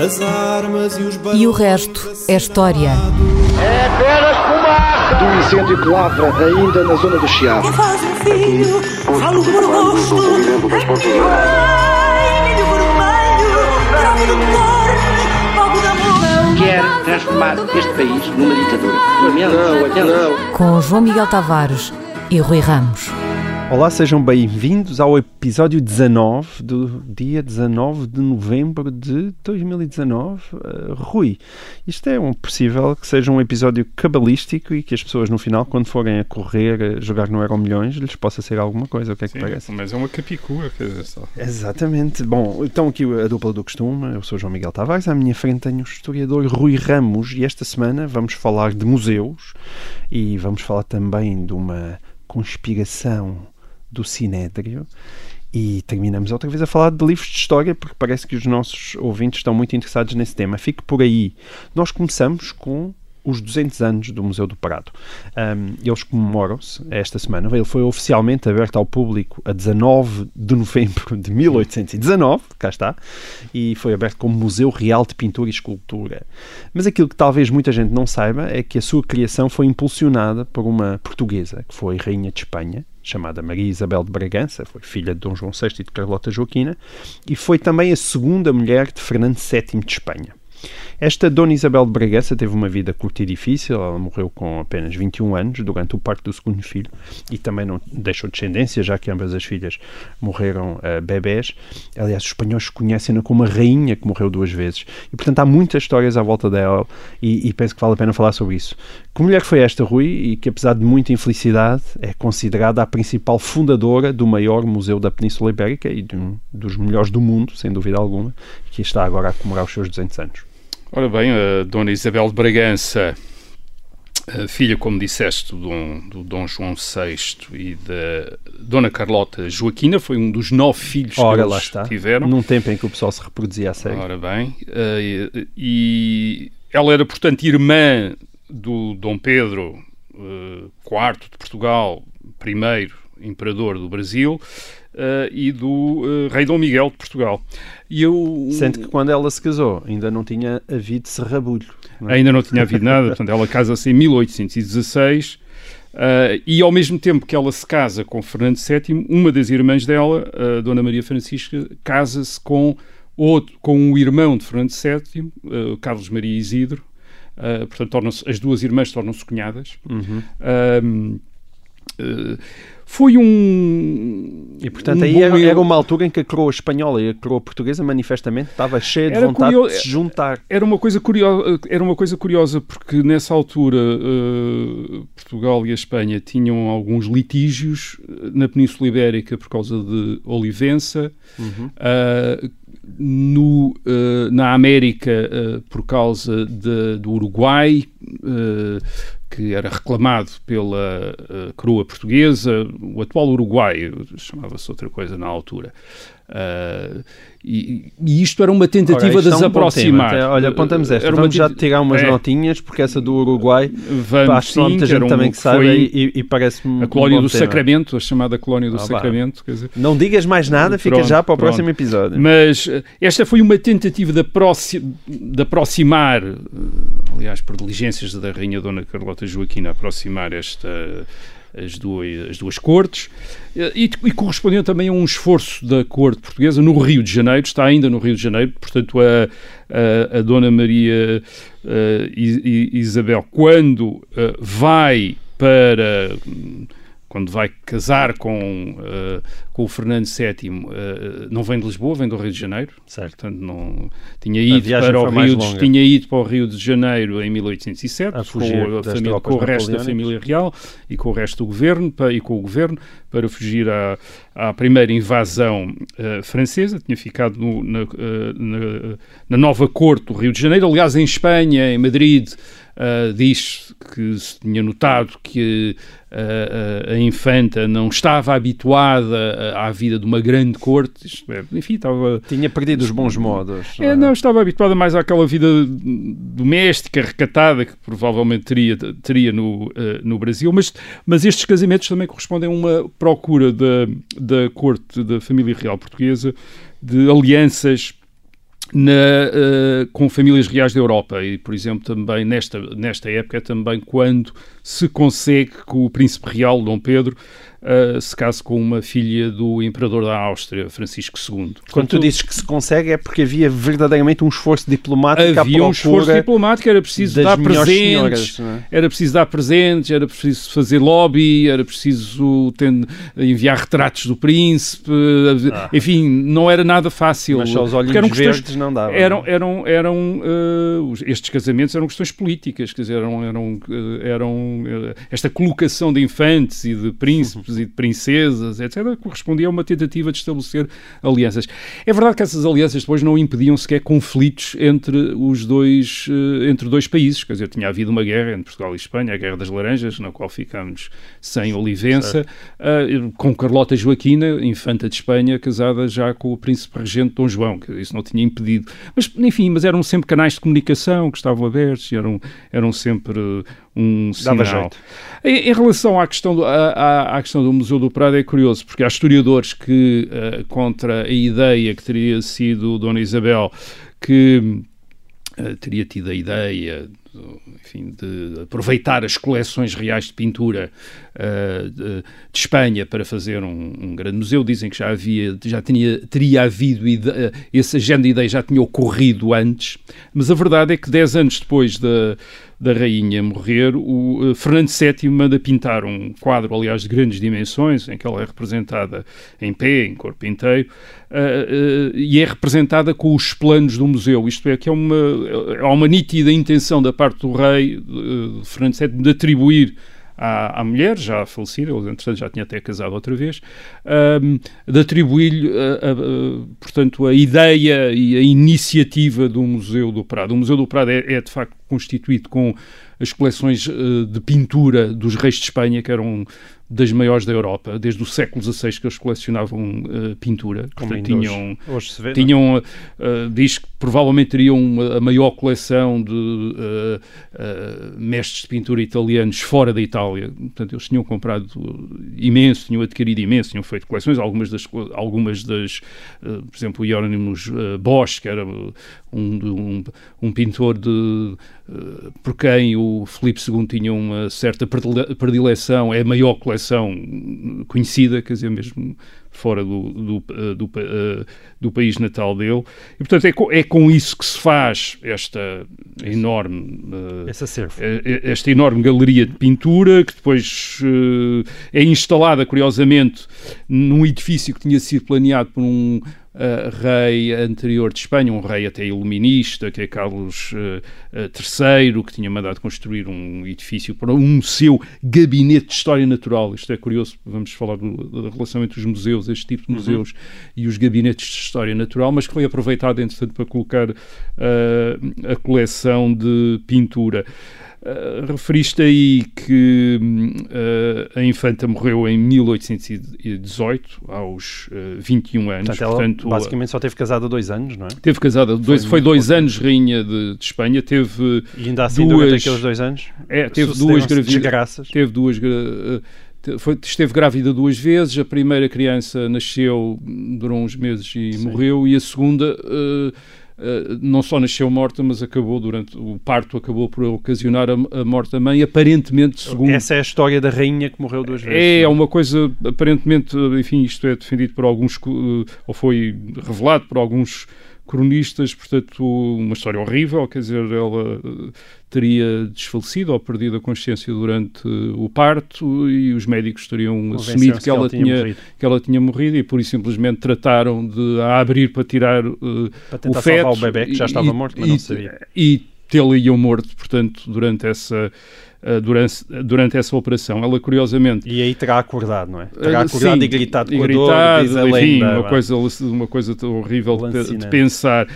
As armas e os E o resto é história. É apenas fumaça! Do incêndio que lavra ainda na zona do Chiado. Que faz um filho, falo fogo de amor. Quer transformar este país numa ditadura. Não, não. Com João Miguel Tavares e Rui Ramos. Olá, sejam bem-vindos ao episódio 19 do dia 19 de novembro de 2019. Uh, Rui, isto é um possível que seja um episódio cabalístico e que as pessoas no final, quando forem a correr, a jogar no Euro Milhões, lhes possa ser alguma coisa. O que é que Sim, parece? mas é uma capicua, quer dizer, só. Exatamente. Bom, então aqui a dupla do costume. Eu sou João Miguel Tavares. À minha frente tenho o historiador Rui Ramos e esta semana vamos falar de museus e vamos falar também de uma conspiração do Sinédrio. E terminamos outra vez a falar de livros de história, porque parece que os nossos ouvintes estão muito interessados nesse tema. Fique por aí. Nós começamos com os 200 anos do Museu do Prado. Um, eles comemoram-se esta semana. Ele foi oficialmente aberto ao público a 19 de novembro de 1819, cá está, e foi aberto como Museu Real de Pintura e Escultura. Mas aquilo que talvez muita gente não saiba é que a sua criação foi impulsionada por uma portuguesa, que foi Rainha de Espanha, chamada Maria Isabel de Bragança, foi filha de Dom João VI e de Carlota Joaquina, e foi também a segunda mulher de Fernando VII de Espanha. Esta Dona Isabel de Bragança teve uma vida curta e difícil, ela morreu com apenas 21 anos durante o parto do segundo filho e também não deixou descendência, já que ambas as filhas morreram uh, bebés. Aliás, os espanhóis conhecem-na como uma rainha que morreu duas vezes e, portanto, há muitas histórias à volta dela e, e penso que vale a pena falar sobre isso. Que mulher foi esta, Rui, e que apesar de muita infelicidade é considerada a principal fundadora do maior museu da Península Ibérica e de um dos melhores do mundo, sem dúvida alguma, que está agora a comemorar os seus 200 anos. Ora bem, a Dona Isabel de Bragança, filha, como disseste, do Dom, do Dom João VI e da Dona Carlota Joaquina, foi um dos nove filhos Ora, que lá eles está. tiveram. Num tempo em que o pessoal se reproduzia a sério. Ora bem, eh, e ela era, portanto, irmã do Dom Pedro eh, IV de Portugal, primeiro imperador do Brasil, eh, e do eh, rei Dom Miguel de Portugal. E eu... Sendo que quando ela se casou ainda não tinha havido serrabulho. não é? Ainda não tinha havido nada, portanto, ela casa-se em 1816 uh, e ao mesmo tempo que ela se casa com Fernando VII, uma das irmãs dela, a Dona Maria Francisca, casa-se com, outro, com um irmão de Fernando VII, uh, Carlos Maria Isidro, uh, portanto, as duas irmãs tornam-se cunhadas. Uhum. Um, uh, foi um. E portanto um aí era, era uma altura em que a coroa espanhola e a coroa portuguesa manifestamente estava cheia de Era vontade curioso- de se juntar. Era uma coisa curiosa, era uma coisa curiosa porque nessa altura eh, Portugal e a Espanha tinham alguns litígios eh, na Península Ibérica por causa de Olivença, Ah, no, eh, na América por causa de- do Uruguai, que era reclamado pela eh, coroa portuguesa, o atual Uruguai, chamava-se outra coisa na altura. Ah, e, e isto era uma tentativa Ora, de é um. Até- Olha, apontamos esta. Era Vamos já tenta- tirar umas É, notinhas, porque essa do Uruguai, Vamos, sim, muita gente um- também que sabe e, e parece-me A um colónia bom do tema. Sacramento, a chamada colónia do Ah. Sacramento. Dizer, Não digas mais nada, fica Pronto, já para o pronto. próximo episódio. Mas eh, esta foi uma tentativa de, aproxi- de aproximar, eh, aliás, por diligências da Rainha Dona Carlota Joaquina, aproximar esta, as, duas, as duas cortes eh, e, e correspondeu também a um esforço da corte portuguesa no Rio de Janeiro, está ainda no Rio de Janeiro, portanto, a, a, a Dona Maria eh, I- I- Isabel, quando eh, vai para. Quando vai casar com, eh, com o Fernando VII, eh, não vem de Lisboa, vem do Rio de Janeiro. Certo. Portanto, não, tinha ido, para o Rio de, tinha ido para o Rio de Janeiro em 1807, A com, a família, com o resto da família real e com o resto do governo, pa- e com o governo, para fugir à, à primeira invasão eh, francesa. Tinha ficado no- na, na- na nova corte do Rio de Janeiro. Aliás, em Espanha, em Madrid, eh, diz que se tinha notado que eh, a, infanta não estava habituada à vida de uma grande corte. Isto é, enfim, estava Tinha perdido os bons modos. é, não, estava habituada mais àquela vida doméstica, recatada, que provavelmente teria, teria no, no Brasil, mas, mas estes casamentos também correspondem a uma procura da, da corte da família real portuguesa de alianças na, uh, com famílias reais da Europa. E, por exemplo, também nesta, nesta época é também quando se consegue que o príncipe real, Dom Pedro, uh, se case com uma filha do imperador da Áustria, Francisco II. Portanto, Quando tu dizes que se consegue é porque havia verdadeiramente um esforço diplomático Havia um esforço diplomático, era preciso dar presentes, senhoras, é? era preciso dar presentes, era preciso fazer lobby, era preciso enviar retratos do príncipe, ah. enfim, não era nada fácil. Mas só os olhinhos eram questões, verdes não davam. Eram, eram, eram uh, estes casamentos eram questões políticas, quer dizer, eram, eram, eram uh, esta colocação de infantes e de príncipes príncipes e de princesas, etc., correspondia a uma tentativa de estabelecer alianças. É verdade que essas alianças depois não impediam sequer conflitos entre os dois, eh, entre dois países, quer dizer, tinha havido uma guerra entre Portugal e Espanha, a Guerra das Laranjas, na qual ficámos sem Olivença, uh, com Carlota Joaquina, infanta de Espanha, casada já com o príncipe regente Dom João, que isso não tinha impedido. Mas, enfim, mas eram sempre canais de comunicação que estavam abertos, eram, eram sempre um Dava sinal. Jeito. Em, em, relação à questão, do, à, à, questão do Museu do Prado é curioso, porque há historiadores que, uh, contra a ideia que teria sido Dona Isabel, que uh, teria tido a ideia enfim, de aproveitar as coleções reais de pintura uh, de, de, Espanha para fazer um, um, grande museu. Dizem que já havia, já tinha, teria havido ide esse agenda de ideia já tinha ocorrido antes, mas a verdade é que dez anos depois da da rainha morrer, o uh, Fernando VII manda pintar um quadro, aliás, de grandes dimensões, em que ela é representada em pé, em corpo inteiro, uh, uh, e é representada com os planos do museu. Isto é, que é uma, há uma nítida intenção da parte do rei, Fernando VII, de atribuir à, à mulher, já falecida, ele entretanto já tinha até casado outra vez, um, de atribuir-lhe, portanto, a ideia e a iniciativa do Museu do Prado. O Museu do Prado é, é de facto constituído com as coleções uh, de pintura dos reis de Espanha, que eram das maiores da Europa, desde o século XVI que eles colecionavam uh, pintura. Como Portanto, tinham, hoje, se vê, tinham uh, diz que provavelmente teriam uma, a maior coleção de uh, mestres de pintura italianos fora da Itália. Portanto, eles tinham comprado imenso, tinham adquirido imenso, tinham feito coleções. Algumas das, algumas das por exemplo, o Hieronymus Bosch, que era um, um, um pintor de por quem o Filipe II tinha uma certa predileção, é a maior coleção conhecida, quer dizer, mesmo fora do, do, eh, do, eh, do país natal dele. E, portanto, é com, é com isso que se faz esta enorme... Uh, esta enorme galeria de pintura, que depois uh, é instalada, curiosamente, num edifício que tinha sido planeado por um uh, rei anterior de Espanha, um rei até iluminista, que é Carlos uh, III, que tinha mandado construir um edifício para um seu gabinete de história natural. Isto é curioso, vamos falar do, da relação entre os museus, este tipo de uhum. museus, uhum. e os gabinetes de história natural, mas que foi aproveitado, entretanto, para colocar a coleção de pintura. Uh, referiste aí que uh, a infanta morreu em 1818, aos uh, 21 anos. Portanto, Portanto basicamente só teve casada dois anos, não é? Teve casada dois, foi, foi dois anos rainha de, de, Espanha. Teve e ainda assim, duas, durante aqueles dois anos, é, teve duas gravidezes. Teve duas uh, foi, esteve grávida duas vezes, a primeira criança nasceu, durou uns meses e Sim. morreu, e a segunda uh, eh, não só nasceu morta, mas acabou durante o parto acabou por ocasionar a, a morte da mãe, aparentemente segundo essa é a história da rainha que morreu duas vezes. É, é uma coisa aparentemente, enfim, isto é defendido por alguns ou foi revelado por alguns cronistas, portanto, uma história horrível, quer dizer, ela eh, teria desfalecido ou perdido a consciência durante o parto e os médicos teriam assumido que ela, que ela tinha, que ela tinha morrido e por isso simplesmente trataram de a abrir para tirar uh, para o feto o bebê que já estava morto, mas e, não sabia. E tê-lo morto, portanto, durante essa Uh, durante, durante essa operação. Ela, curiosamente... E aí terá acordado, não é? Terá acordado sim, e gritado com dor, diz a enfim, lenda, uma, coisa, uma coisa horrível de, de, pensar.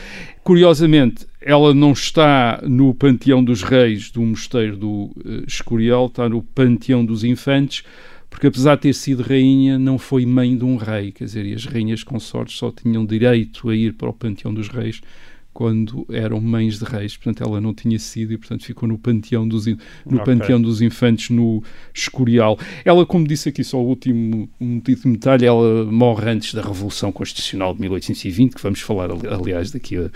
Curiosamente, ela não está no panteão dos reis do mosteiro do uh, Escorial, está no panteão dos infantes, porque apesar de ter sido rainha, não foi mãe de um rei, quer dizer, e as rainhas consortes só tinham direito a ir para o panteão dos reis quando eram mães de reis, portanto ela não tinha sido e portanto ficou no panteão dos, no Ok. panteão dos infantes no Escorial. Ela, como disse aqui só o último, um último detalhe, ela morre antes da Revolução Constitucional de 1820, que vamos falar ali- aliás daqui a,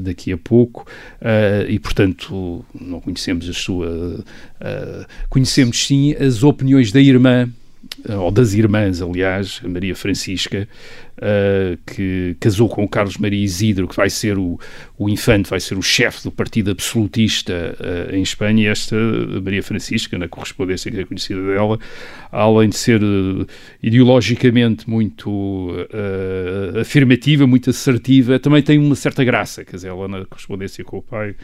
daqui a pouco, eh, e portanto não conhecemos a sua... eh, conhecemos sim as opiniões da irmã, ou das irmãs, aliás, Maria Francisca, eh, que casou com Carlos Maria Isidro, que vai ser o, o infante, vai ser o chefe do partido absolutista eh, em Espanha. Esta Maria Francisca, na correspondência que é conhecida dela, além de ser eh, ideologicamente muito eh, afirmativa, muito assertiva, também tem uma certa graça. Quer dizer, ela na correspondência com o pai,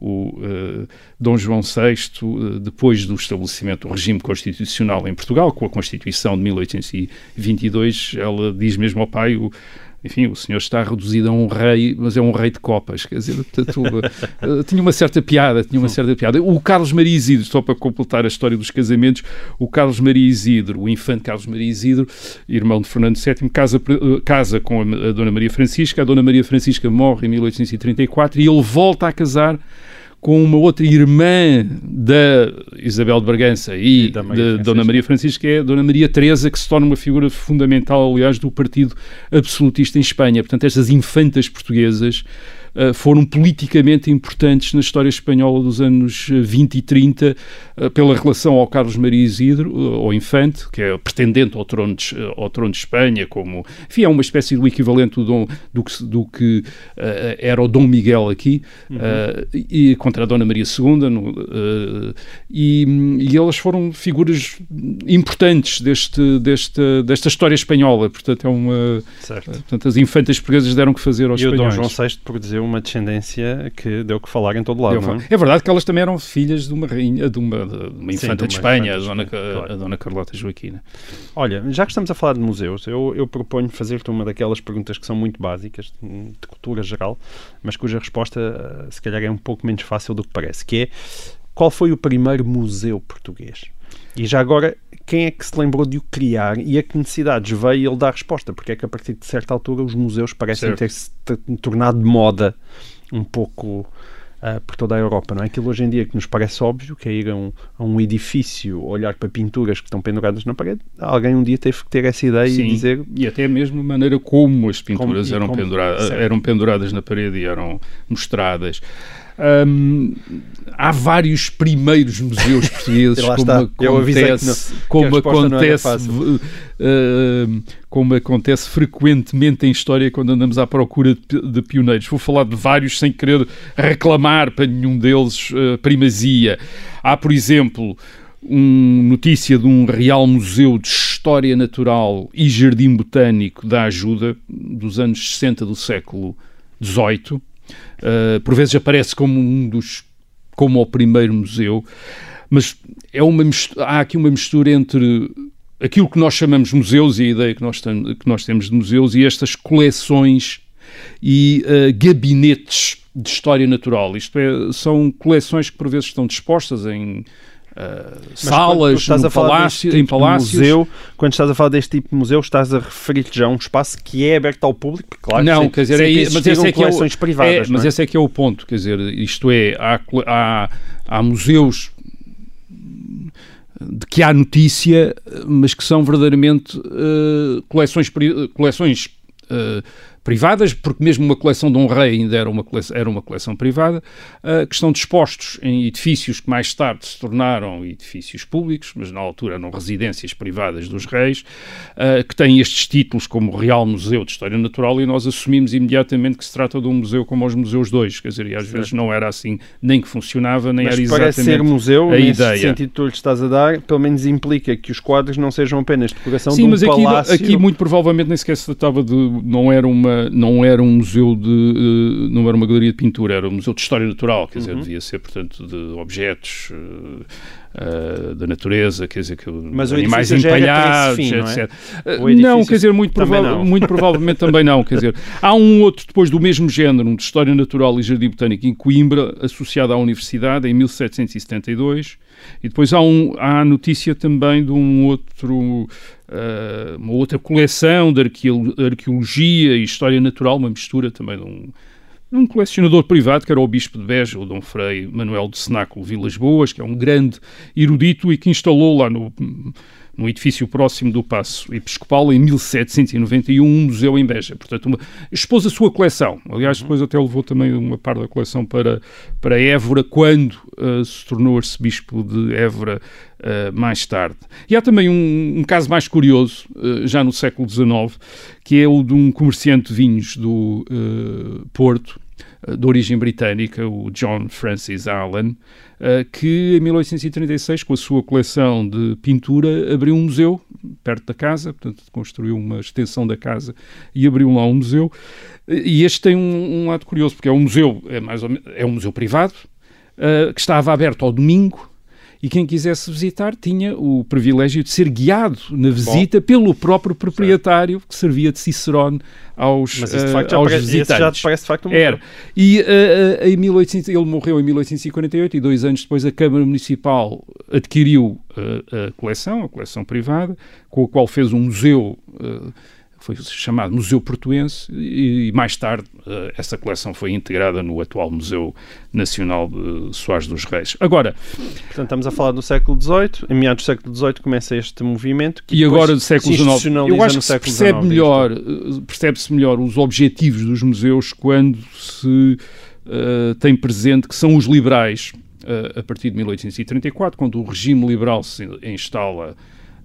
o eh, Dom João VI, eh, depois do estabelecimento do regime constitucional em Portugal, com a Constituição de 1822, ela diz mesmo ao pai, o, enfim, o senhor está reduzido a um rei, mas é um rei de copas, quer dizer, portanto, eh, tinha uma certa piada, tinha uma certa piada. O Carlos Maria Isidro, só para completar a história dos casamentos, o Carlos Maria Isidro, o infante Carlos Maria Isidro, irmão de Fernando VII, casa, eh, casa com a, a Dona Maria Francisca, a Dona Maria Francisca morre em 1834 e ele volta a casar com uma outra irmã da Isabel de Bragança e, E da Francisca. Dona Maria Francisca, que é a Dona Maria Teresa, que se torna uma figura fundamental, aliás, do partido absolutista em Espanha. Portanto, estas infantas portuguesas eh, foram politicamente importantes na história espanhola dos anos eh, 20 e 30 eh, pela relação ao Carlos Maria Isidro, eh, ao infante, que é pretendente ao trono de, eh, ao trono de Espanha, como, enfim, é uma espécie do equivalente do, Dom- do que, do que eh, era o Dom Miguel aqui, eh, e contra a Dona Maria II, no, eh, e, e elas foram figuras importantes deste, deste, desta história espanhola, portanto é uma... Certo. Portanto, as infantas portuguesas deram que fazer aos E o Dom espanhóis. João VI produziu uma descendência que deu que falar em todo lado, não é? É verdade que elas também eram filhas de uma rainha, de uma, de uma Sim, infanta de de, uma Espanha, infanta a, dona, de claro. a dona Carlota Joaquina. Olha, já que estamos a falar de museus, eu, eu proponho fazer-te uma daquelas perguntas que são muito básicas, de cultura geral, mas cuja resposta eh, se calhar é um pouco menos fácil do que parece, que é qual foi o primeiro museu português? E já agora, quem é que se lembrou de o criar e a que necessidades veio ele dar resposta? Porque é que a partir de certa altura os museus parecem ter-se tornado de moda um pouco ah, por toda a Europa, não é? Aquilo hoje em dia que nos parece óbvio, que é ir a um, a um edifício, olhar para pinturas que estão penduradas na parede, alguém um dia teve que ter essa ideia Sim, e dizer e até mesmo a maneira como as pinturas Como- eram, como- pendura- certo. eram penduradas na parede e eram mostradas. Hum, há vários primeiros museus portugueses, como acontece, não- como acontece, hum, como acontece frequentemente em história quando andamos à procura de, de pioneiros. Vou falar de vários sem querer reclamar para nenhum deles eh, primazia. Há, por exemplo, um, notícia de um Real Museu de História Natural e Jardim Botânico da Ajuda, dos anos 60 do século XVIII. Uh, por vezes aparece como um dos como o primeiro museu, mas é uma mistu- há aqui uma mistura entre aquilo que nós chamamos museus e a ideia que nós, tem- que nós temos de museus e estas coleções e uh, gabinetes de história natural. Isto é, são coleções que por vezes estão dispostas em uh, Mas salas, estás no palácio, em tipo de palácios. museu, quando estás a falar deste tipo de museu, estás a referir-te já a um espaço que é aberto ao público, claro. não, sem- quer dizer, é, mas esse é que é o, privadas, é, mas não é? esse é que é o ponto, quer dizer, isto é, há, há, há museus de que há notícia, mas que são verdadeiramente eh, coleções, coleções eh, privadas, porque mesmo uma coleção de um rei ainda era uma coleção, era uma coleção privada, eh, que estão dispostos em edifícios que mais tarde se tornaram edifícios públicos, mas na altura eram residências privadas dos reis, eh, que têm estes títulos como Real Museu de História Natural e nós assumimos imediatamente que se trata de um museu como os museus dois, quer dizer, e às vezes não era assim nem que funcionava, nem Mas era parece exatamente ser museu, a ideia. sentido que tu lhe estás a dar, pelo menos implica que os quadros não sejam apenas decoração Sim, de um mas aqui, palácio. aqui muito provavelmente nem sequer se tratava de. Não era, uma, não era um museu de. eh, não era uma galeria de pintura, era um museu de história natural, quer dizer, Uhum. devia ser, portanto, de objetos. eh, da natureza, quer dizer, que Mas animais empalhados, fim, não é? etc. Não, quer dizer, muito, prova não. muito provavelmente também não. Quer dizer, há um outro depois do mesmo género, um de História Natural e Jardim Botânico em Coimbra, associado à Universidade, em 1772. E depois há, um, há a notícia também de um outro, uma outra coleção de arqueo- arqueologia e história natural, uma mistura também de um, um colecionador privado, que era o bispo de Beja, o Dom Frei Manuel de Cenáculo Vilas Boas, que é um grande erudito e que instalou lá no, no edifício próximo do Paço Episcopal, em 1791, um museu em Beja. Portanto, uma, expôs a sua coleção. Aliás, depois até levou também uma parte da coleção para, para Évora, quando uh, se tornou arcebispo de Évora uh, mais tarde. E há também um, um caso mais curioso, uh, já no século XIX, que é o de um comerciante de vinhos do Porto, de origem britânica, o John Francis Allen, que em 1836, com a sua coleção de pintura, abriu um museu perto da casa, portanto, construiu uma extensão da casa e abriu lá um museu. E este tem um, um lado curioso, porque é um museu, é, mais menos, é um museu privado, que estava aberto ao domingo e quem quisesse visitar tinha o privilégio de ser guiado na visita Bom. pelo próprio proprietário certo. que servia de Cicerone aos, Mas de facto, uh, aos visitantes. já parece de facto um Era. E uh, em 1800, ele morreu em 1848 e dois anos depois a Câmara Municipal adquiriu uh, a coleção, a coleção privada, com a qual fez um museu foi chamado Museu Portuense e, mais tarde uh, essa coleção foi integrada no atual Museu Nacional de Soares dos Reis. Agora... Portanto, estamos a falar do século XVIII, em meados do século XVIII começa este movimento que e agora do século XIX. Eu acho que se percebe melhor, eh, percebe-se melhor os objetivos dos museus quando se uh, tem presente que são os liberais uh, a partir de 1834, quando o regime liberal se instala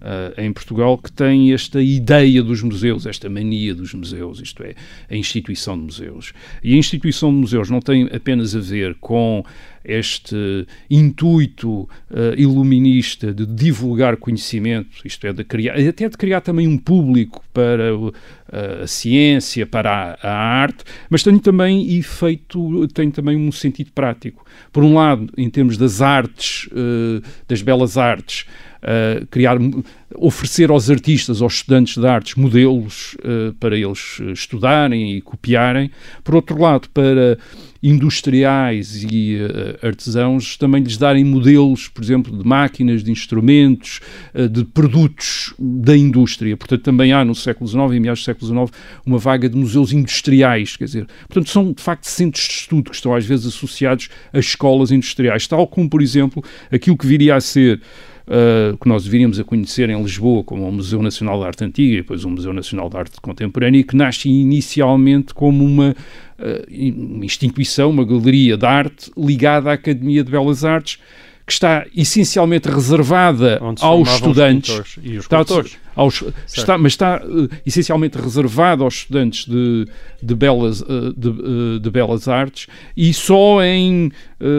uh, em Portugal que tem esta ideia dos museus, esta mania dos museus, isto é, a instituição de museus. E a instituição de museus não tem apenas a ver com este intuito uh, iluminista de divulgar conhecimento, isto é, de criar, até de criar também um público para uh, a ciência, para a, a, arte, mas tem também efeito, tem também um sentido prático. Por um lado, em termos das artes, uh, das belas artes, uh, criar, oferecer aos artistas, aos estudantes de artes, modelos uh, para eles estudarem e copiarem. Por outro lado, para industriais e uh, artesãos também lhes darem modelos, por exemplo, de máquinas, de instrumentos, uh, de produtos da indústria. Portanto, também há no século XIX e meados do século XIX uma vaga de museus industriais, quer dizer, portanto, são de facto centros de estudo que estão às vezes associados a escolas industriais, tal como, por exemplo, aquilo que viria a ser uh, que nós deveríamos a conhecer em Lisboa como o Museu Nacional de Arte Antiga e depois o Museu Nacional de Arte Contemporânea e que nasce inicialmente como uma, uh, uma instituição, uma galeria de arte ligada à Academia de Belas Artes que está essencialmente reservada aos estudantes. E os está, aos, está, mas está uh, essencialmente reservada aos estudantes de, de, belas, uh, de, uh, de, belas artes e só em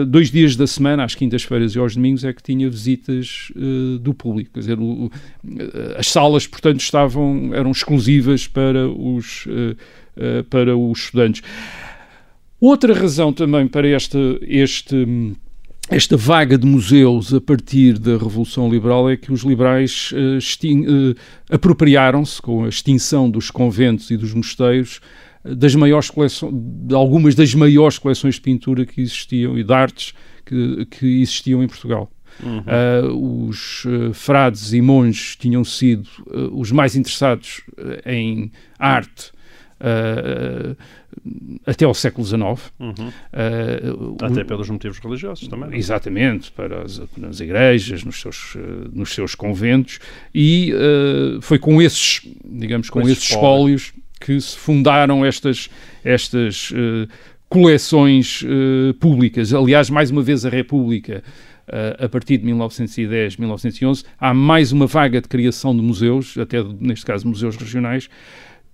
dois dias da semana, às quintas-feiras e aos domingos, é que tinha visitas do público. Quer dizer, o, as salas, portanto, estavam, eram exclusivas para os, para os estudantes. Outra razão também para este, este esta vaga de museus a partir da Revolução Liberal é que os liberais uh, uh, apropriaram-se com a extinção dos conventos e dos mosteiros uh, das maiores coleções, de algumas das maiores coleções de pintura que existiam e de artes que, que existiam em Portugal. Uhum. os frades e monges tinham sido os mais interessados em arte Uh, até ao século XIX. Uhum. Uh, até pelos motivos religiosos também. É? Exatamente, para as, nas igrejas, nos seus, uh, nos seus conventos, e foi com esses, digamos, com, com esses espólios que se fundaram estas, estas coleções públicas. Aliás, mais uma vez, a República. Uh, a partir de 1910, 1911, há mais uma vaga de criação de museus, até neste caso museus regionais,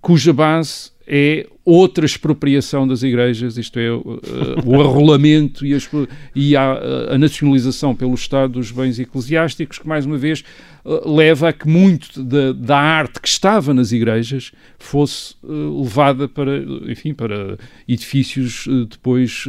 cuja base é outra expropriação das igrejas, isto é, uh, o arrolamento e, a, e a, a, nacionalização pelo Estado dos bens eclesiásticos, que mais uma vez uh, leva a que muito da, da, arte que estava nas igrejas fosse uh, levada para, enfim, para edifícios depois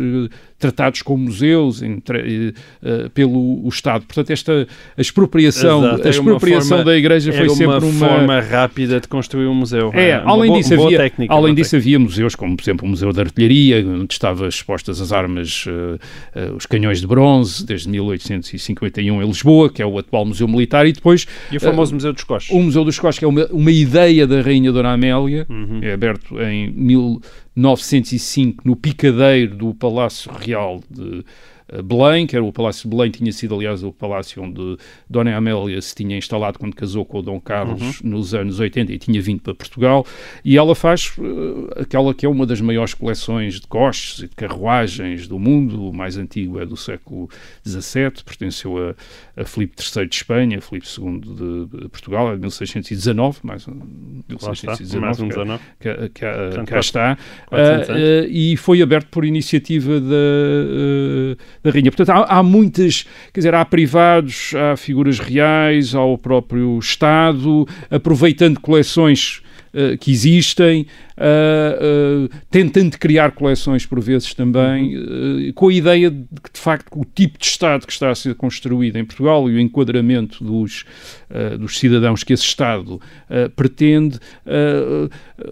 tratados como museus uh, pelo o Estado. Portanto, esta a expropriação, Exato, a expropriação forma, da Igreja foi sempre uma, uma forma rápida de construir um museu. É, é além boa, disso, havia, além disso havia museus como, por exemplo, o Museu da Artilharia, onde estavam expostas as armas, uh, os canhões de bronze, desde 1851 em Lisboa, que é o atual Museu Militar, e depois... E o famoso Museu dos Coches. O Museu dos Coches, que é uma, uma ideia da Rainha Dona Amélia, uhum. é aberto em mil, 1905 no picadeiro do Palácio Real de Belém, que era o Palácio de Belém, tinha sido, aliás, o palácio onde Dona Amélia se tinha instalado quando casou com o Dom Carlos uhum. nos anos 80 e tinha vindo para Portugal. E ela faz uh, aquela que é uma das maiores coleções de coches e de carruagens do mundo. O mais antigo é do século XVII, pertenceu a, a Filipe III de Espanha, Filipe II de, de Portugal, é de 1619, mais 1619, mais um 19. cá, cá, cá está. Uh, uh, e foi aberto por iniciativa da da rainha. Portanto, há, há, muitas, quer dizer, há privados, há figuras reais, há o próprio Estado, aproveitando coleções uh, que existem, uh, tentando criar coleções por vezes também, uh, com a ideia de que, de facto, o tipo de Estado que está a ser construído em Portugal e o enquadramento dos, dos cidadãos que esse Estado pretende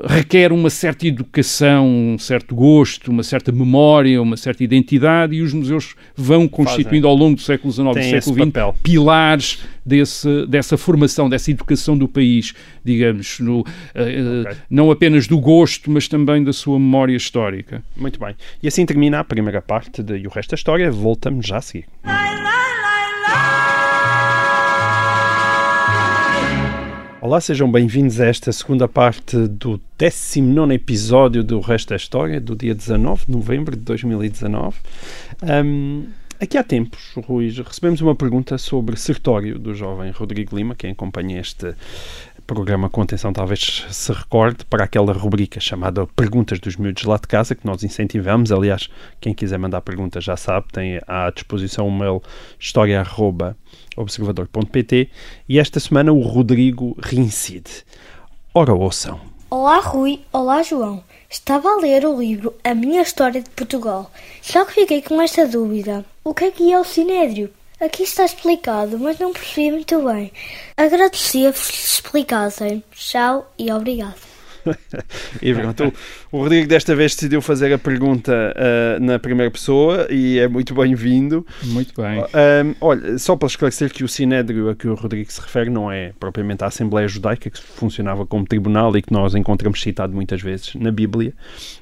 requer uma certa educação, um certo gosto, uma certa memória, uma certa identidade e os museus vão constituindo ao longo do século XIX e do século XX pilares desse, dessa formação, dessa educação do país, digamos, no, okay. não apenas do gosto, mas também da sua memória histórica. Muito bem. E assim termina a primeira parte de E o Resto da História. Voltamos já a seguir. Olá, sejam bem-vindos a esta segunda parte do 19 episódio do Resto da História, do dia 19 de novembro de 2019. Um, aqui há tempos, Rui, recebemos uma pergunta sobre Sertório, do jovem Rodrigo Lima, quem acompanha este programa com atenção talvez se recorde para aquela rubrica chamada Perguntas dos Miúdos lá de casa, que nós incentivamos. Aliás, quem quiser mandar perguntas já sabe, tem à disposição o mail história.observador.pt e esta semana o Rodrigo reincide. Ora, ouçam. Olá Rui, olá João. Estava a ler o livro A Minha História de Portugal, só que fiquei com esta dúvida. O que é que é o Sinédrio? Aqui está explicado, mas não percebi muito bem. Agradecia-vos se explicassem. Tchau e obrigado. e pronto, o, Rodrigo desta vez decidiu fazer a pergunta uh, na primeira pessoa e é muito bem-vindo. Muito bem. Uh, olha, só para esclarecer que o Sinédrio a que o Rodrigo se refere não é propriamente a Assembleia Judaica, que funcionava como tribunal e que nós encontramos citado muitas vezes na Bíblia,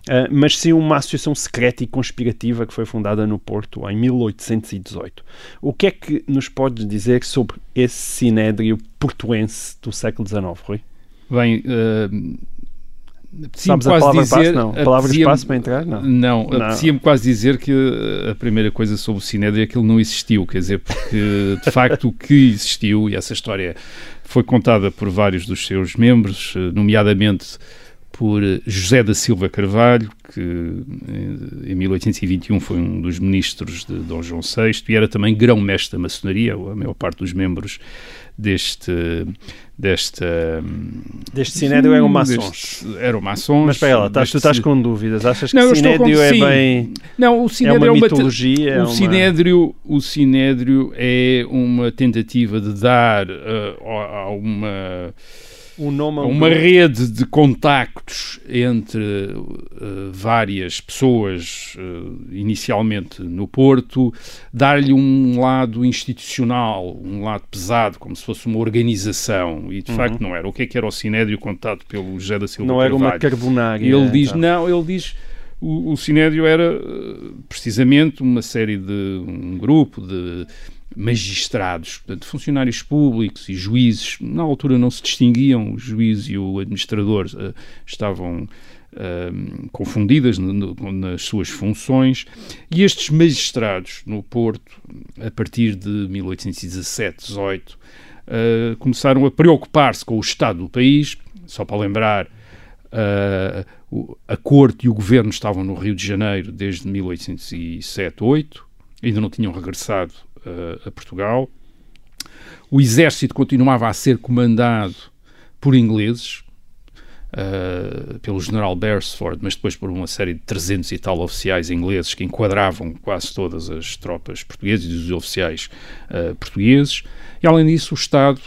uh, mas sim uma associação secreta e conspirativa que foi fundada no Porto em 1818. O que é que nos pode dizer sobre esse Sinédrio portuense do século XIX, Rui? Bem, uh, Sabes a palavra dizer, passo, não? A palavra espaço para entrar? Não. Não, não. apetecia-me quase dizer que a primeira coisa sobre o Sinédrio é que ele não existiu, quer dizer, porque de facto o que existiu, e essa história foi contada por vários dos seus membros, eh, nomeadamente por José da Silva Carvalho, que eh, em 1821 foi um dos ministros de Dom João VI e era também grão-mestre da maçonaria, a maior parte dos membros deste desta deste Sinédio eram maçons eram maçons mas para ela tu estás com dúvidas achas que não, Sinédio é sim. bem não o Sinédio é uma, é uma mitologia o é Sinédrio o Sinédrio é uma tentativa de dar uh, a uma nome uma rede de contactos entre uh, várias pessoas, uh, inicialmente no Porto, dar-lhe um lado institucional, um lado pesado, como se fosse uma organização, e de uhum. facto não era. O que é que era o Sinédrio contado pelo José da Silva Não Carvalho? era uma carbonária. Ele diz, então. não, ele diz... O, o Sinédrio era uh, precisamente uma série de um grupo de magistrados, portanto, funcionários públicos e juízes, na altura não se distinguiam, o juiz e o administrador uh, estavam uh, confundidas nas suas funções, e estes magistrados no Porto, a partir de 1817, 18, uh, começaram a preocupar-se com o estado do país, só para lembrar, uh, a corte e o governo estavam no Rio de Janeiro desde 1807, 8, ainda não tinham regressado a Portugal. O exército continuava a ser comandado por ingleses, uh, pelo general Beresford, mas depois por uma série de 300 e tal oficiais ingleses que enquadravam quase todas as tropas portuguesas e os oficiais uh, portugueses. E além disso, o Estado,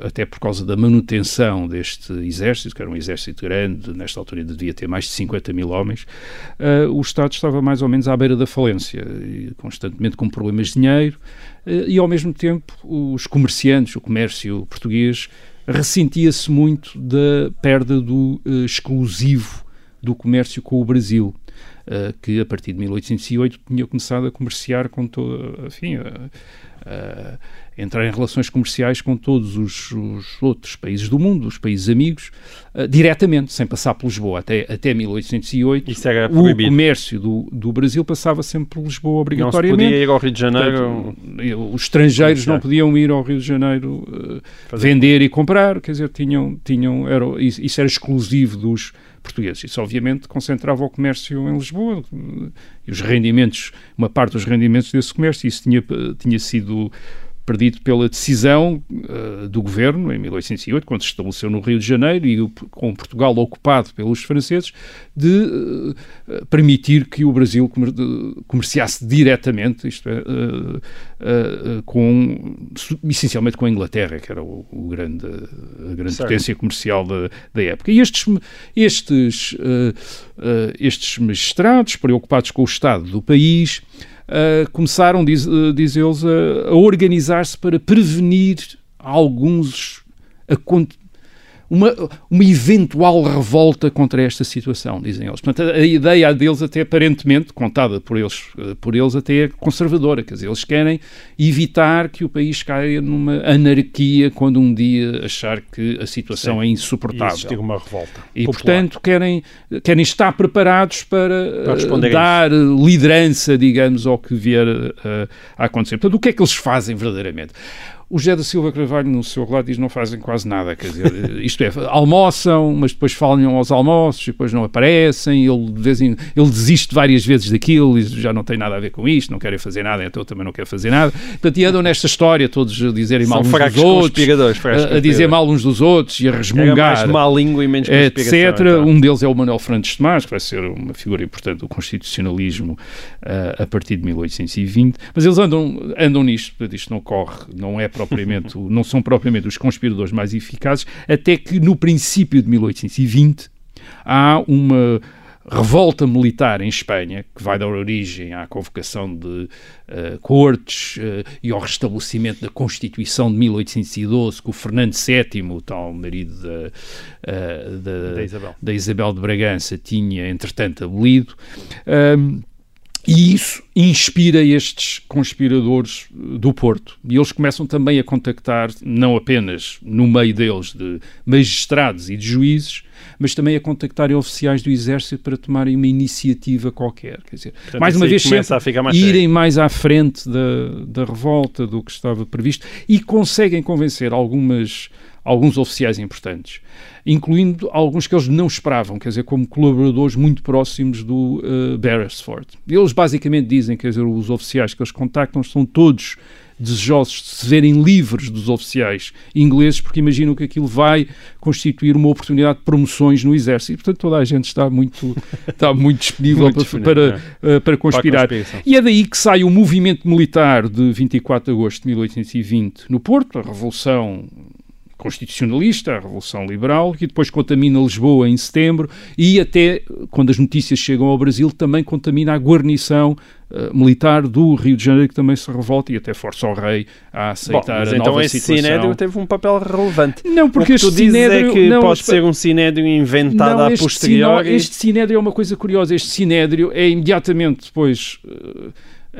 até por causa da manutenção deste exército, que era um exército grande, nesta altura devia ter mais de 50 mil homens, uh, o Estado estava mais ou menos à beira da falência, constantemente com problemas de dinheiro, e ao mesmo tempo os comerciantes, o comércio português, ressentia-se muito da perda do uh, exclusivo do comércio com o Brasil. Uh, que a partir de 1808 tinha começado a comerciar com todo, enfim, uh, uh, entrar em relações comerciais com todos os, os outros países do mundo, os países amigos, uh, diretamente, sem passar por Lisboa. Até, até 1808, Isso era o comércio do, do Brasil passava sempre por Lisboa Não se obrigatoriamente. podia ir ao Rio de Janeiro. Portanto, os estrangeiros não podiam ir ao Rio de Janeiro uh, vender e comprar, quer dizer, tinham, tinham, era, isso era exclusivo dos portugueses. Isso, obviamente, concentrava o comércio em Lisboa os rendimentos, uma parte dos rendimentos desse comércio, isso tinha, uh, tinha sido perdido pela decisão uh, do governo, em 1808, quando se estabeleceu no Rio de Janeiro e o, com Portugal ocupado pelos franceses, de uh, permitir que o Brasil comer, de, comerciasse diretamente, isto é, uh, com, essencialmente com a Inglaterra, que era o, o grande, a grande Certo. potência comercial da, da época. E estes, estes, estes magistrados, preocupados com o estado do país, Uh, começaram, diz, uh, diz eles, a, a organizar-se para prevenir alguns uma, uma eventual revolta contra esta situação, dizem eles. Portanto, a, a ideia deles até aparentemente, contada por eles, uh, por eles até é conservadora, quer dizer, eles querem evitar que o país caia numa anarquia quando um dia achar que a situação Sim. é insuportável. E uma revolta. E, popular. portanto, querem, querem estar preparados para, Para a dar liderança, digamos, ao que vier uh, a acontecer. Portanto, o que é que eles fazem verdadeiramente? O José da Silva Carvalho, no seu relato, diz que não fazem quase nada. Quer dizer, isto é, almoçam, mas depois falham aos almoços e depois não aparecem. Ele, de vez em, ele desiste várias vezes daquilo e já não tem nada a ver com isto, não querem fazer nada, então eu também não quero fazer nada. Portanto, e andam nesta história todos a dizerem mal São uns fracos dos outros, a, a dizer mal uns dos outros e a Era resmungar mais má língua e menos etc. então. Um deles é o Manuel Fernandes Tomás, que vai ser uma figura importante do constitucionalismo uh, a partir de 1820. Mas eles andam, andam nisto, portanto, isto não corre, não é propriamente, não são propriamente os conspiradores mais eficazes, até que no princípio de 1820 há uma revolta militar em Espanha, que vai dar origem à convocação de uh, cortes uh, e ao restabelecimento da Constituição de 1812, que o Fernando VII, o tal marido da, uh, da, Da Isabel. da Isabel de Bragança, tinha entretanto abolido. Um, e isso inspira estes conspiradores do Porto. E eles começam também a contactar, não apenas no meio deles, de magistrados e de juízes, mas também a contactarem oficiais do Exército para tomarem uma iniciativa qualquer. Quer dizer, Portanto, mais uma vez, sempre mais irem mais à frente da, da revolta do que estava previsto e conseguem convencer algumas, alguns oficiais importantes, incluindo alguns que eles não esperavam, quer dizer, como colaboradores muito próximos do uh, Beresford. Eles basicamente dizem, quer dizer, os oficiais que eles contactam são todos desejosos de se verem livres dos oficiais ingleses, porque imaginam que aquilo vai constituir uma oportunidade de promoções no exército. E, portanto, toda a gente está muito, está muito disponível Muito para, para, é. uh, para conspirar. Para. E é daí que sai o movimento militar de 24 de agosto de 1820 no Porto, a Revolução Constitucionalista, a Revolução Liberal, que depois contamina Lisboa em setembro e até, quando as notícias chegam ao Brasil, também contamina a guarnição uh, militar do Rio de Janeiro, que também se revolta e até força o rei a Bom, aceitar mas a então nova esse situação. sinédrio teve um papel relevante. Não, porque o que este tu dizes sinédrio... é que não, pode ser um sinédrio inventado não, a posteriori. este sinédrio é uma coisa curiosa. Este sinédrio é imediatamente depois, eh,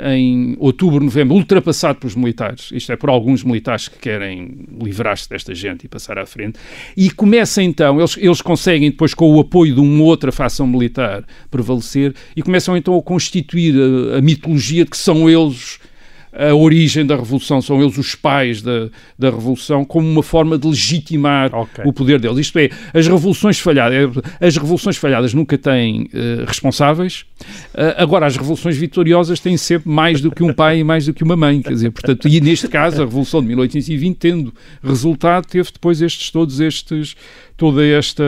em outubro, novembro, ultrapassado pelos militares. Isto é, por alguns militares que querem livrar-se desta gente e passar à frente. E começa então, eles, eles conseguem depois, com o apoio de uma outra facção militar, prevalecer e começam então a constituir a, a mitologia de que são eles a origem da Revolução, são eles os pais da, da Revolução, como uma forma de legitimar Ok. o poder deles. Isto é, as revoluções falhadas, as revoluções falhadas nunca têm eh, responsáveis, Eh, agora as revoluções vitoriosas têm sempre mais do que um pai e mais do que uma mãe, quer dizer, portanto, e neste caso a Revolução de 1820, tendo resultado, teve depois estes, todos estes, toda esta,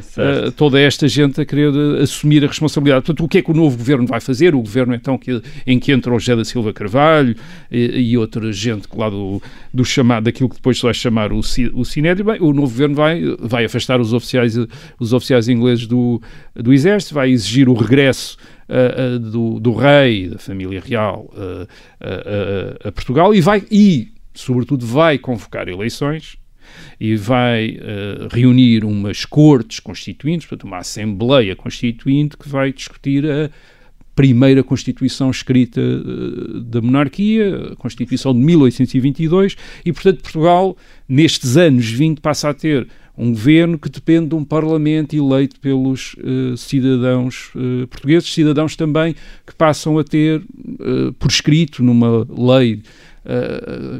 Certo. eh, toda esta gente a querer eh, assumir a responsabilidade. Portanto, o que é que o novo governo vai fazer? O governo, então, que, em que entra o José da Silva Carvalho e, e outra gente lá do, do chamado, daquilo que depois se vai chamar o, o Sinédrio, bem, o novo governo vai, vai afastar os oficiais, os oficiais ingleses do, do exército, vai exigir o regresso ah, ah, do, do rei, da família real ah, ah, ah, a Portugal e vai, e, sobretudo, vai convocar eleições e vai uh, reunir umas cortes constituintes, portanto, uma Assembleia Constituinte que vai discutir a primeira Constituição escrita uh, da monarquia, a Constituição de 1822, e, portanto, Portugal, nestes anos 20, passa a ter um governo que depende de um parlamento eleito pelos uh, cidadãos uh, portugueses, cidadãos também que passam a ter, uh, por escrito, numa lei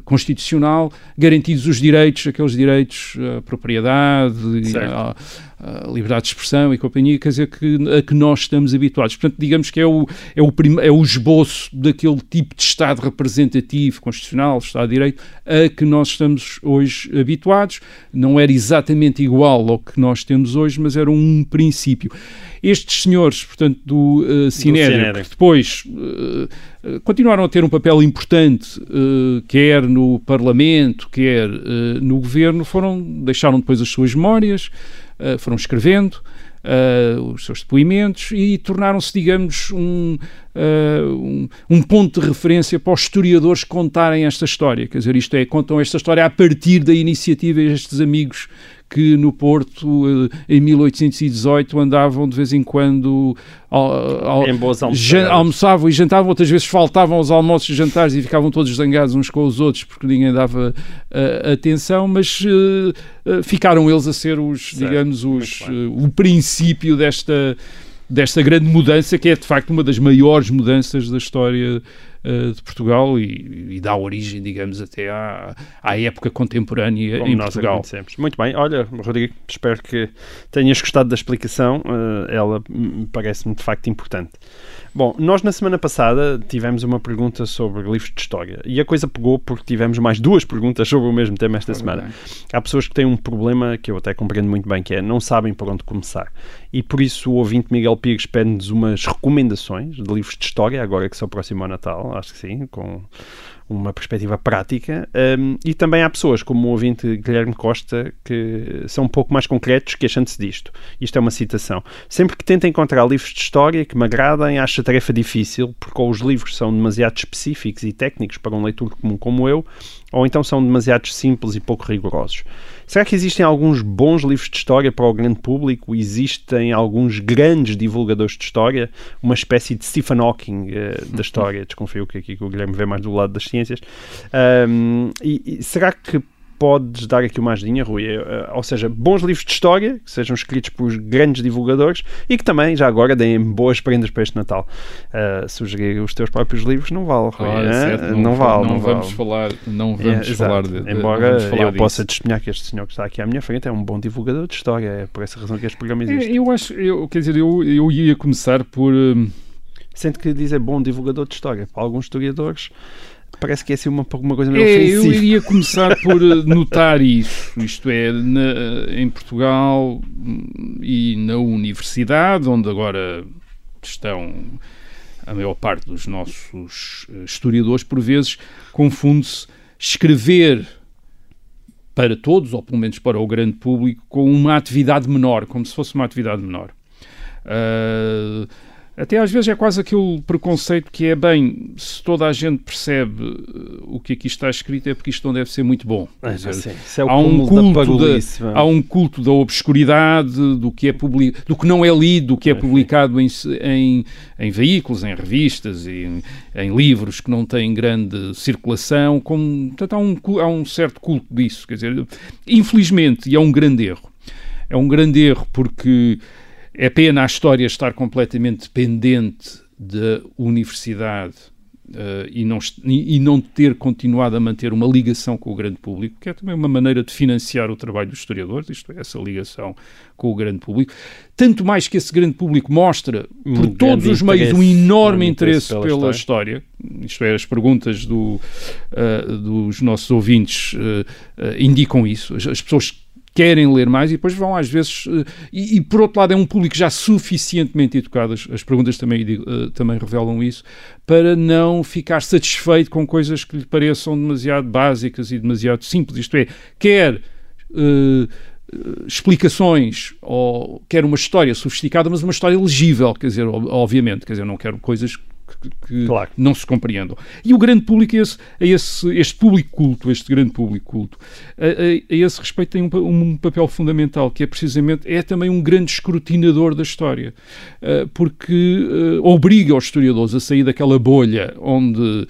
constitucional, garantidos os direitos, aqueles direitos à propriedade, à, a liberdade de expressão e companhia, quer dizer, que, a que nós estamos habituados. Portanto, digamos que é o, é o, prim, é o esboço daquele tipo de Estado representativo, constitucional, Estado de Direito, a que nós estamos hoje habituados. Não era exatamente igual ao que nós temos hoje, mas era um princípio. Estes senhores, portanto, do uh, Sinédrio, que depois uh, continuaram a ter um papel importante, uh, quer no Parlamento, quer uh, no Governo, foram, deixaram depois as suas memórias, uh, foram escrevendo uh, os seus depoimentos e tornaram-se, digamos, um, um, um, ponto de referência para os historiadores contarem esta história. Quer dizer, isto é, contam esta história a partir da iniciativa destes amigos que no Porto, eh, em 1818, andavam de vez em quando almoçavam e jantavam, outras vezes faltavam aos almoços e jantares e ficavam todos zangados uns com os outros porque ninguém dava uh, atenção, mas uh, uh, ficaram eles a ser os, certo. digamos, os, o princípio desta, desta grande mudança que é de facto uma das maiores mudanças da história uh, de Portugal e, e, dá origem, digamos, até à, à época contemporânea Como em nós Portugal. Muito bem, olha, Rodrigo, espero que tenhas gostado da explicação, uh, ela parece-me de facto importante. Bom, nós na semana passada tivemos uma pergunta sobre livros de história e a coisa pegou porque tivemos mais duas perguntas sobre o mesmo tema esta semana. Há pessoas que têm um problema que eu até compreendo muito bem, que é não sabem por onde começar. E por isso o ouvinte Miguel Pires pede-nos umas recomendações de livros de história, agora que se aproxima o Natal, acho que sim, com uma perspectiva prática. Um, e também há pessoas, como o ouvinte Guilherme Costa, que são um pouco mais concretos queixando-se disto. Isto é uma citação. Sempre que tento encontrar livros de história que me agradem, acho a tarefa difícil, porque ou os livros são demasiado específicos e técnicos para um leitor comum como eu, ou então são demasiado simples e pouco rigorosos. Será que existem alguns bons livros de história para o grande público? Existem alguns grandes divulgadores de história? Uma espécie de Stephen Hawking uh, da história? Desconfio que aqui que o Guilherme vê mais do lado das ciências. Um, e, e será que podes dar aqui uma ajudinha, Rui. Uh, ou seja, bons livros de história, que sejam escritos por grandes divulgadores e que também, já agora, deem boas prendas para este Natal. Uh, sugerir os teus próprios livros não vale, Rui. Ah, certo, não, não, vale. Não, não vamos vale. falar, não vamos é, falar de, Embora falar eu disso. possa testemunhar que este senhor que está aqui à minha frente é um bom divulgador de história. É por essa razão que este programa existe. Eu acho, eu, quer dizer, eu, eu ia começar por. Uh... Sente que dizer bom divulgador de história. Para alguns historiadores parece que é assim uma, uma coisa meio é, ofensiva. Eu iria começar por eh, notar isso, isto é, na, em Portugal e na universidade, onde agora estão a maior parte dos nossos eh, historiadores, por vezes confunde-se escrever para todos, ou pelo menos para o grande público, com uma atividade menor, como se fosse uma atividade menor. Uh, até às vezes é quase aquele preconceito que é bem, se toda a gente percebe uh, o que aqui está escrito é porque isto não deve ser muito bom. É, dizer, é há, um culto da, há um culto da obscuridade, do que, é public, do que não é lido, do que é, é publicado em, em, em, veículos, em revistas, em, em, livros que não têm grande circulação. Como, portanto, há um, há um certo culto disso. Quer dizer, infelizmente, e é um grande erro. É um grande erro porque é pena a história estar completamente dependente da universidade uh, e, não, e não ter continuado a manter uma ligação com o grande público, que é também uma maneira de financiar o trabalho dos historiadores, isto é, essa ligação com o grande público. Tanto mais que esse grande público mostra, um por todos os meios, um enorme interesse, interesse pela, história. história. Isto é, as perguntas do, uh, dos nossos ouvintes uh, indicam isso. As, as pessoas querem ler mais e depois vão às vezes uh, e, e, por outro lado é um público já suficientemente educado as, as perguntas também, uh, também revelam isso para não ficar satisfeito com coisas que lhe pareçam demasiado básicas e demasiado simples. Isto é, quer uh, explicações ou quer uma história sofisticada mas uma história legível, quer dizer, obviamente quer dizer, não quero coisas que, que Claro. não se compreendam. E o grande público, é esse, é esse, este público culto, este grande público culto, a, a- a esse respeito tem um, um papel fundamental, que é precisamente, é também um grande escrutinador da história, Uh, porque uh, obriga os historiadores a sair daquela bolha onde, uh,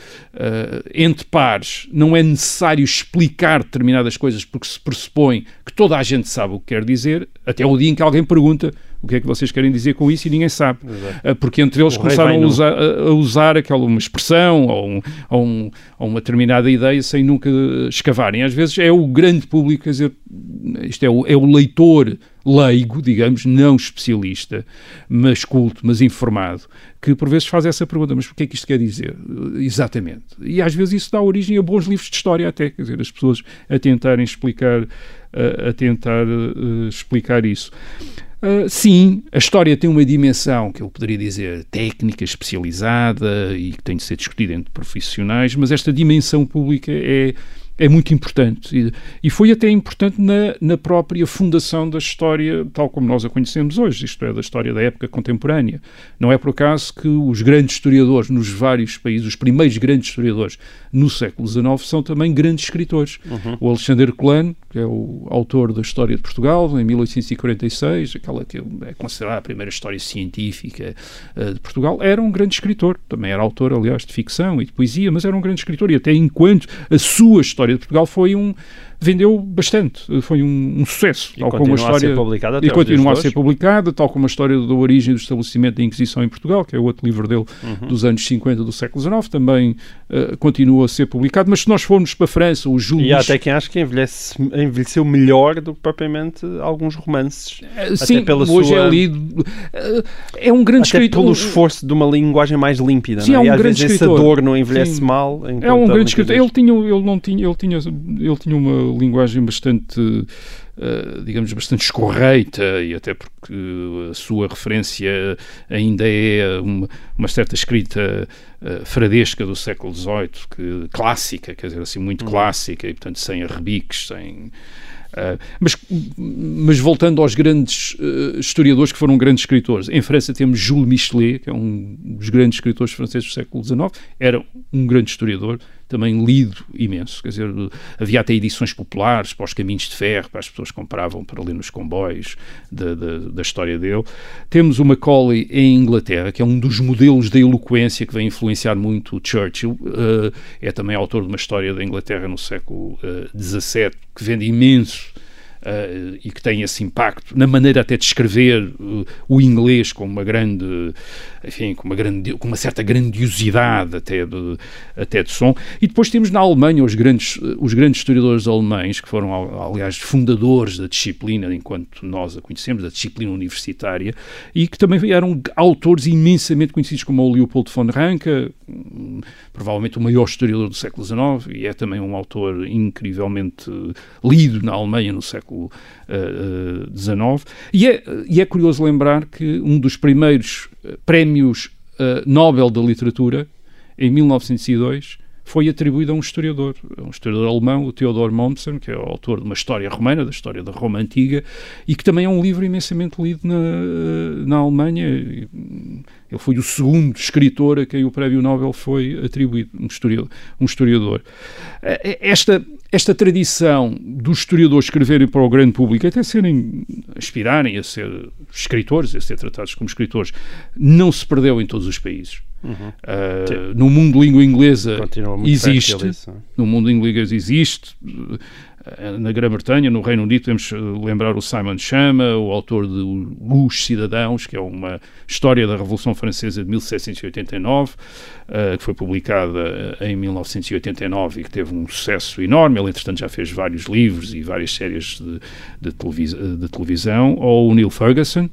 entre pares, não é necessário explicar determinadas coisas porque se pressupõe que toda a gente sabe o que quer dizer, até o dia em que alguém pergunta o que é que vocês querem dizer com isso e ninguém sabe. Uh, Porque entre eles O começaram a usar, a, usar aquela uma expressão ou, um- ou um- ou uma determinada ideia sem nunca escavarem. Às vezes é o grande público, quer dizer, isto é o, é o leitor leigo, digamos, não especialista, mas culto, mas informado, que por vezes faz essa pergunta, mas o que é que isto quer dizer? Exatamente. E às vezes isso dá origem a bons livros de história até, quer dizer, as pessoas a tentarem explicar, a, a tentar eh, explicar isso. Uh, sim, a história tem uma dimensão que eu poderia dizer técnica, especializada e que tem de ser discutida entre profissionais, mas esta dimensão pública é, é muito importante e, e foi até importante na, na própria fundação da história tal como nós a conhecemos hoje, isto é, da história da época contemporânea. Não é por acaso que os grandes historiadores nos vários países, os primeiros grandes historiadores no século XIX, são também grandes escritores. O Alexandre Colano, que é o autor da História de Portugal, em 1846, aquela que é considerada a primeira história científica eh, de Portugal, era um grande escritor. Também era autor, aliás, de ficção e de poesia, mas era um grande escritor. E até enquanto a sua história de Portugal foi um. Vendeu bastante, foi um, um sucesso. E tal como a história, a ser publicada E continua a ser publicada, tal como a história da origem do estabelecimento da Inquisição em Portugal, que é outro livro dele Uhum. dos anos 50 do século XIX, também eh, continua a ser publicado. Mas se nós formos para a França, o Júlio E há até quem acha que envelhece, envelheceu melhor do que propriamente alguns romances. Eh, Sim, hoje sua- é lido. eh, É um grande Até escritor. pelo esforço de uma linguagem mais límpida. Sim, não é é? um e às grande vezes esse escritor. adorno envelhece Sim. mal. É um grande escritor. Ele tinha, ele não tinha, ele tinha, ele tinha uma linguagem bastante, eh, digamos, bastante escorreita e até porque a sua referência ainda é uma, uma certa escrita eh, fradesca do século XVIII, que, clássica, quer dizer, assim, muito clássica e, portanto, sem arrebiques, sem... Uh, mas, mas voltando aos grandes uh, historiadores que foram grandes escritores, em França temos Jules Michelet, que é um dos grandes escritores franceses do século XIX, era um grande historiador, também lido imenso, quer dizer, havia até edições populares para os caminhos de ferro, para as pessoas que compravam para ler nos comboios da, da, da história dele. Temos o Macaulay em Inglaterra, que é um dos modelos da eloquência que vem influenciar muito Churchill, uh, é também autor de uma história da Inglaterra no século XVII, que vende imenso Uh, e que tem esse impacto na maneira até de escrever uh, o inglês com uma grande, enfim, com uma, grande, com uma certa grandiosidade até de, até de som. E depois temos na Alemanha os grandes, os grandes historiadores alemães, que foram, aliás, fundadores da disciplina, enquanto nós a conhecemos, da disciplina universitária, e que também eram autores imensamente conhecidos, como o Leopold von Ranke, provavelmente o maior historiador do século XIX, e é também um autor incrivelmente lido na Alemanha no século XIX. E é, e é curioso lembrar que um dos primeiros prémios uh, Nobel da Literatura, em 1902, foi atribuído a um historiador, um historiador alemão, o Theodor Mommsen, que é o autor de uma história romana, da história da Roma Antiga, e que também é um livro imensamente lido na, na Alemanha. Ele foi o segundo escritor a quem o prémio Nobel foi atribuído, um historiador. Um historiador. Esta, esta tradição dos historiadores escreverem para o grande público, até serem, aspirarem a ser escritores, a ser tratados como escritores, não se perdeu em todos os países. Uhum. Uh, no mundo de língua inglesa existe, no mundo de língua inglesa existe, na Grã-Bretanha, no Reino Unido, podemos lembrar o Simon Chama, o autor de Os Cidadãos, que é uma história da Revolução Francesa de 1789, uh, que foi publicada em 1989 e que teve um sucesso enorme. Ele, entretanto, já fez vários livros e várias séries de, de, televis de televisão. Ou o Neil Ferguson,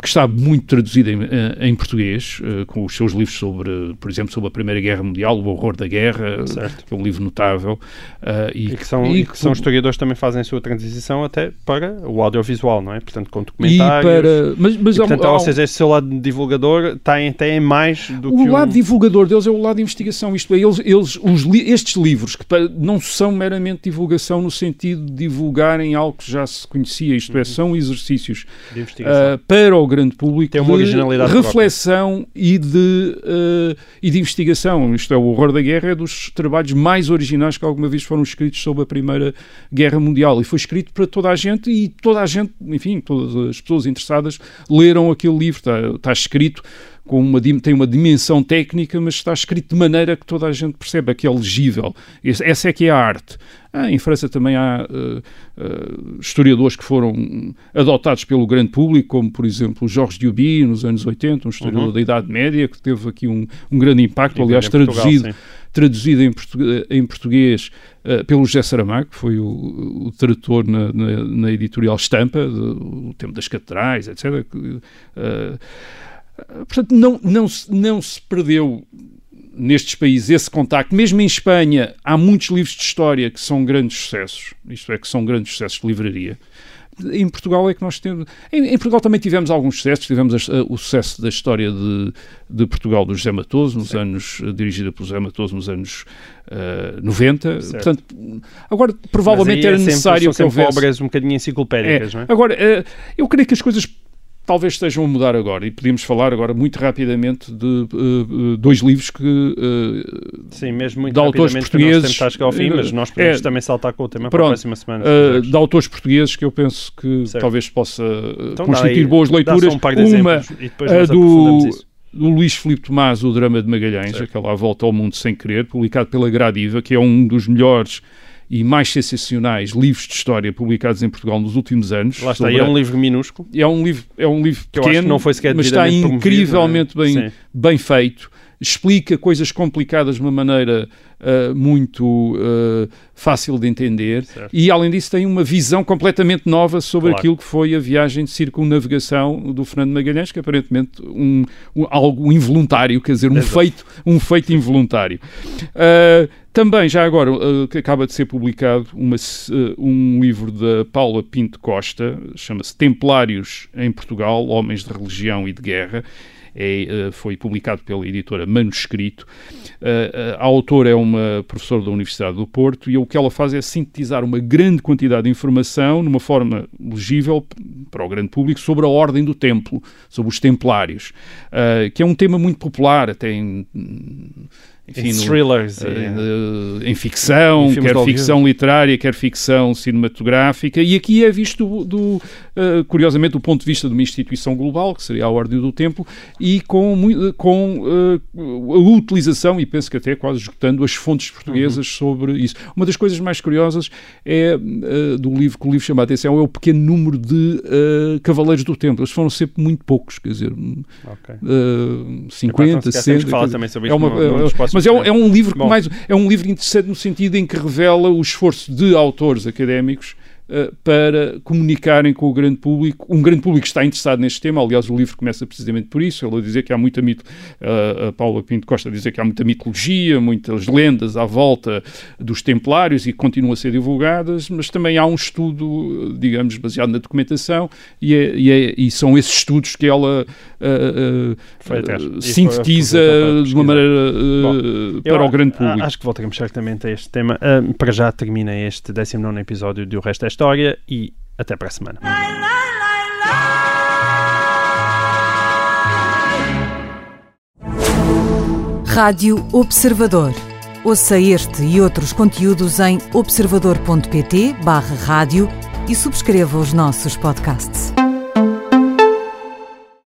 que está muito traduzido em, em português, uh, com os seus livros sobre, por exemplo, sobre a Primeira Guerra Mundial, o horror da guerra, certo. que é um livro notável. Uh, e, e, que são, e, que são historiadores que também fazem a sua transição até para o audiovisual, não é? Portanto, com documentários. E para, mas, mas e, portanto, há, ou seja, esse seu lado divulgador tem, tem mais do o que. O lado um... divulgador deles é o lado de investigação. Isto é, eles, eles, os, estes livros, que não são meramente divulgação no sentido de divulgarem algo que já se conhecia, isto é, são exercícios de investigação. Uh, para o grande público Tem uma de originalidade reflexão e de, eh, e de investigação. Isto é, o Horror da Guerra é dos trabalhos mais originais que alguma vez foram escritos sobre a Primeira Guerra Mundial e foi escrito para toda a gente e toda a gente, enfim, todas as pessoas interessadas leram aquele livro. Está, está escrito com uma, tem uma dimensão técnica, mas está escrito de maneira que toda a gente percebe, que é legível. Essa é que é a arte. Ah, em França também há uh, uh, historiadores que foram adotados pelo grande público, como por exemplo Jorge Duby, nos anos 80, um historiador uhum. da Idade Média, que teve aqui um, um grande impacto, e aliás, traduzido. Portugal, traduzido em português, em português uh, pelo José Saramago, que foi o, o tradutor na, na, na, editorial Estampa, do, o tempo das catedrais, etc. Uh, Portanto, não, não, não se perdeu nestes países esse contacto. Mesmo em Espanha, há muitos livros de história que são grandes sucessos, isto é, que são grandes sucessos de livraria. Em Portugal é que nós temos. Em, em Portugal também tivemos alguns sucessos. Tivemos a, a, o sucesso da história de, de Portugal do José Matoso, nos Sim. anos. dirigida por José Matoso nos anos uh, 90. Certo. Portanto, agora, provavelmente era é necessário sempre, que houvesse. obras um bocadinho enciclopédicas, é. não é? Agora, uh, eu creio que as coisas talvez estejam a mudar agora. E podíamos falar agora muito rapidamente de uh, dois livros que. Uh, Sim, mesmo muito de autores portugueses. Tempo ao fim, mas nós podemos é, também saltar com o tema pronto, para a próxima semana. Uh, de autores portugueses que eu penso que certo. talvez possa então, constituir aí, boas leituras. Um Uma do, do Luís Filipe Tomás, O Drama de Magalhães, certo. aquela Volta ao Mundo Sem Querer, publicado pela Gradiva, que é um dos melhores e mais sensacionais livros de história publicados em Portugal nos últimos anos. Lá está, é um livro minúsculo. É um livro, é um livro que pequeno, não foi sequer mas está incrivelmente bem, bem feito. Explica coisas complicadas de uma maneira uh, muito uh, fácil de entender certo. e, além disso, tem uma visão completamente nova sobre claro. aquilo que foi a viagem de circunnavegação do Fernando Magalhães, que aparentemente um, um algo involuntário, quer dizer, um feito, um feito involuntário. Uh, também, já agora, que acaba de ser publicado uma, um livro da Paula Pinto Costa, chama-se Templários em Portugal, Homens de Religião e de Guerra. É, uh, foi publicado pela editora Manuscrito. a autora é uma professora da Universidade do Porto e o que ela faz é sintetizar uma grande quantidade de informação numa forma legível para o grande público sobre a ordem do templo, sobre os templários, que é um tema muito popular, até em enfim, no, thrillers, uh, em ficção, quer ficção literária, quer ficção cinematográfica, e aqui é visto do, do uh, curiosamente do ponto de vista de uma instituição global, que seria a Ordem do Tempo, e com, com uh, a utilização, e penso que até quase esgotando as fontes portuguesas uhum. sobre isso. Uma das coisas mais curiosas é do livro que o livro chama a atenção é o pequeno número de Cavaleiros do Tempo. Eles foram sempre muito poucos, quer dizer, okay. 50, 60. Fala também sobre é uma, no, no mas é um, é um livro que mais é um livro interessante no sentido em que revela o esforço de autores académicos uh, para comunicarem com o grande público. Um grande público está interessado neste tema. Aliás, o livro começa precisamente por isso. Ela a dizer que há muita mito, uh, a Paula Pinto Costa a dizer que há muita mitologia, muitas lendas à volta dos Templários e que continuam a ser divulgadas, mas também há um estudo, digamos, baseado na documentação e, é, e, é, e são esses estudos que ela uh, sintetiza de uma maneira Bom, para o grande público. Acho que voltaremos certamente a este tema. para já termina este 19 episódio do Resto História e até para a semana. Rádio Observador. Ouça este e outros conteúdos em observador.pt/barra rádio e subscreva os nossos podcasts.